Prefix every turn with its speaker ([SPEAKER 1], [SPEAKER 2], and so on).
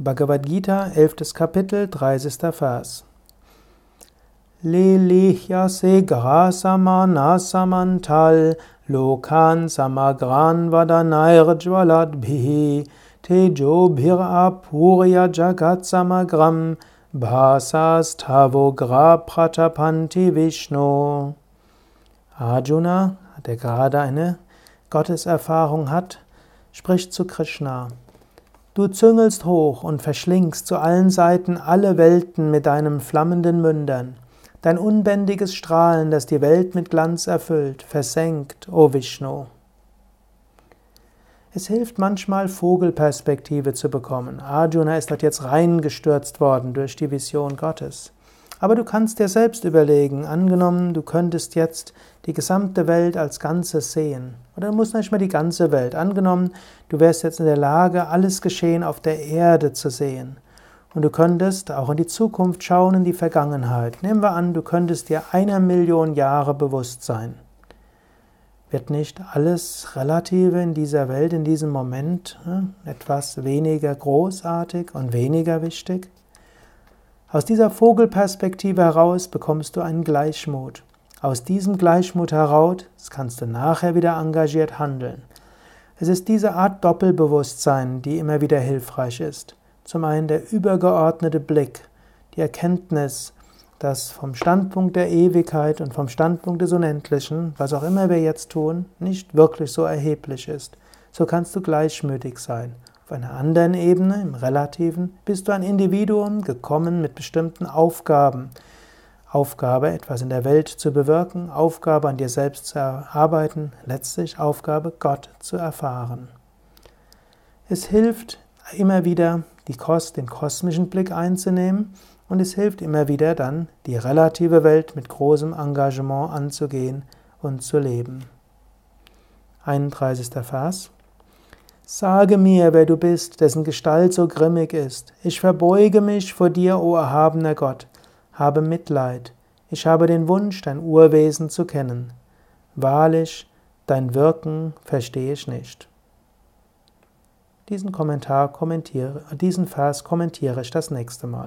[SPEAKER 1] Bhagavad Gita, 11. Kapitel, 30. Vers. Lilihyase grasamana samantal lokan samagran vadanairjvaladbhihi tejobhir apurya jagat samagram bhasas tavogra pratapanti Vishnu. Arjuna, der gerade eine Gotteserfahrung hat, spricht zu Krishna. Du züngelst hoch und verschlingst zu allen Seiten alle Welten mit deinem flammenden Mündern. Dein unbändiges Strahlen, das die Welt mit Glanz erfüllt, versenkt, o Vishnu. Es hilft manchmal, Vogelperspektive zu bekommen. Arjuna ist dort jetzt reingestürzt worden durch die Vision Gottes. Aber du kannst dir selbst überlegen, angenommen, du könntest jetzt die gesamte Welt als Ganzes sehen. Oder du musst nicht mehr die ganze Welt. Angenommen, du wärst jetzt in der Lage, alles Geschehen auf der Erde zu sehen. Und du könntest auch in die Zukunft schauen, in die Vergangenheit. Nehmen wir an, du könntest dir einer Million Jahre bewusst sein. Wird nicht alles Relative in dieser Welt, in diesem Moment hm, etwas weniger großartig und weniger wichtig? Aus dieser Vogelperspektive heraus bekommst du einen Gleichmut. Aus diesem Gleichmut heraus kannst du nachher wieder engagiert handeln. Es ist diese Art Doppelbewusstsein, die immer wieder hilfreich ist. Zum einen der übergeordnete Blick, die Erkenntnis, dass vom Standpunkt der Ewigkeit und vom Standpunkt des Unendlichen, was auch immer wir jetzt tun, nicht wirklich so erheblich ist. So kannst du gleichmütig sein. Auf einer anderen Ebene, im Relativen, bist du ein Individuum gekommen mit bestimmten Aufgaben. Aufgabe, etwas in der Welt zu bewirken, Aufgabe, an dir selbst zu arbeiten, letztlich Aufgabe, Gott zu erfahren. Es hilft immer wieder, Kost, den kosmischen Blick einzunehmen und es hilft immer wieder dann, die relative Welt mit großem Engagement anzugehen und zu leben. 31. Vers. Sage mir, wer du bist, dessen Gestalt so grimmig ist. Ich verbeuge mich vor dir, o erhabener Gott. Habe Mitleid. Ich habe den Wunsch, dein Urwesen zu kennen. Wahrlich, dein Wirken verstehe ich nicht. Diesen Kommentar kommentiere, diesen Vers kommentiere ich das nächste Mal.